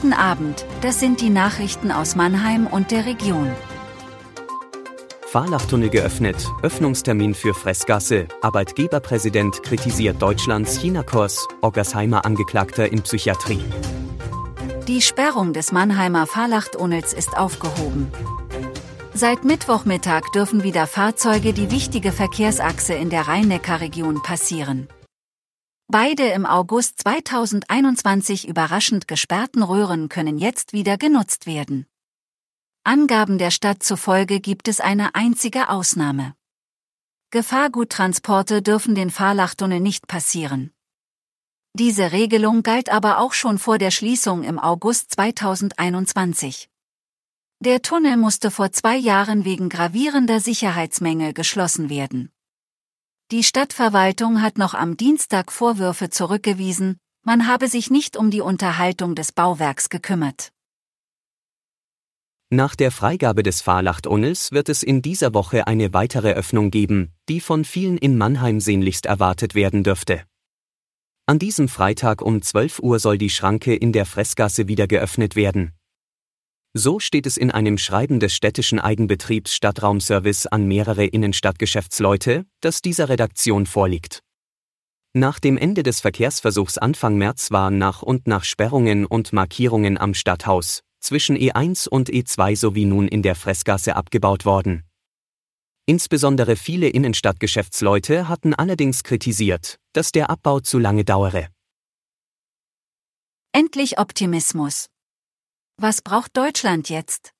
Guten Abend, das sind die Nachrichten aus Mannheim und der Region. Fahrlachtunnel geöffnet, Öffnungstermin für Fressgasse, Arbeitgeberpräsident kritisiert Deutschlands China-Kurs, Oggersheimer Angeklagter in Psychiatrie. Die Sperrung des Mannheimer Fahrlachtunnels ist aufgehoben. Seit Mittwochmittag dürfen wieder Fahrzeuge die wichtige Verkehrsachse in der Rhein-Neckar-Region passieren. Beide im August 2021 überraschend gesperrten Röhren können jetzt wieder genutzt werden. Angaben der Stadt zufolge gibt es eine einzige Ausnahme. Gefahrguttransporte dürfen den Fahrlachtunnel nicht passieren. Diese Regelung galt aber auch schon vor der Schließung im August 2021. Der Tunnel musste vor zwei Jahren wegen gravierender Sicherheitsmängel geschlossen werden. Die Stadtverwaltung hat noch am Dienstag Vorwürfe zurückgewiesen, man habe sich nicht um die Unterhaltung des Bauwerks gekümmert. Nach der Freigabe des Fahrlachtunnels wird es in dieser Woche eine weitere Öffnung geben, die von vielen in Mannheim sehnlichst erwartet werden dürfte. An diesem Freitag um 12 Uhr soll die Schranke in der Fressgasse wieder geöffnet werden. So steht es in einem Schreiben des städtischen Eigenbetriebs Stadtraumservice an mehrere Innenstadtgeschäftsleute, das dieser Redaktion vorliegt. Nach dem Ende des Verkehrsversuchs Anfang März waren nach und nach Sperrungen und Markierungen am Stadthaus, zwischen E1 und E2 sowie nun in der Fressgasse abgebaut worden. Insbesondere viele Innenstadtgeschäftsleute hatten allerdings kritisiert, dass der Abbau zu lange dauere. Endlich Optimismus. Was braucht Deutschland jetzt?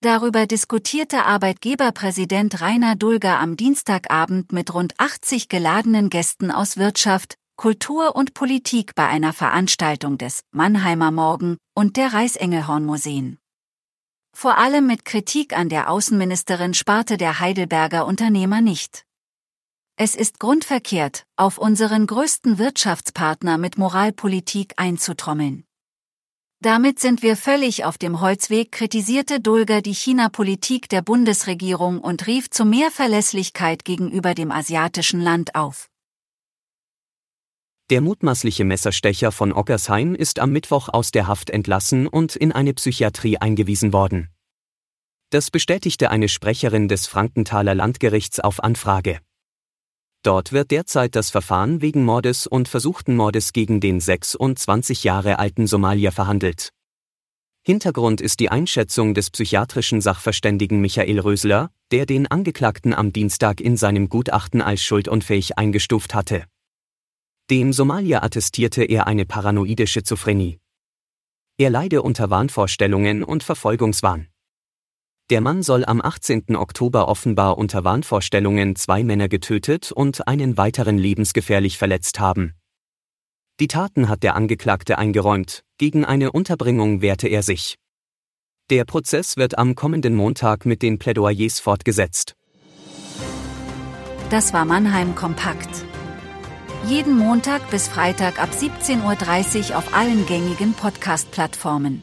Darüber diskutierte Arbeitgeberpräsident Rainer Dulger am Dienstagabend mit rund 80 geladenen Gästen aus Wirtschaft, Kultur und Politik bei einer Veranstaltung des Mannheimer Morgen und der Reichsengelhorn Museen. Vor allem mit Kritik an der Außenministerin sparte der Heidelberger Unternehmer nicht. Es ist grundverkehrt, auf unseren größten Wirtschaftspartner mit Moralpolitik einzutrommeln. Damit sind wir völlig auf dem Holzweg, kritisierte Dulger die China-Politik der Bundesregierung und rief zu mehr Verlässlichkeit gegenüber dem asiatischen Land auf. Der mutmaßliche Messerstecher von Ockersheim ist am Mittwoch aus der Haft entlassen und in eine Psychiatrie eingewiesen worden. Das bestätigte eine Sprecherin des Frankenthaler Landgerichts auf Anfrage. Dort wird derzeit das Verfahren wegen Mordes und versuchten Mordes gegen den 26 Jahre alten Somalier verhandelt. Hintergrund ist die Einschätzung des psychiatrischen Sachverständigen Michael Rösler, der den Angeklagten am Dienstag in seinem Gutachten als schuldunfähig eingestuft hatte. Dem Somalier attestierte er eine paranoide Schizophrenie. Er leide unter Wahnvorstellungen und Verfolgungswahn. Der Mann soll am 18. Oktober offenbar unter Wahnvorstellungen zwei Männer getötet und einen weiteren lebensgefährlich verletzt haben. Die Taten hat der Angeklagte eingeräumt, gegen eine Unterbringung wehrte er sich. Der Prozess wird am kommenden Montag mit den Plädoyers fortgesetzt. Das war Mannheim Kompakt. Jeden Montag bis Freitag ab 17.30 Uhr auf allen gängigen Podcast-Plattformen.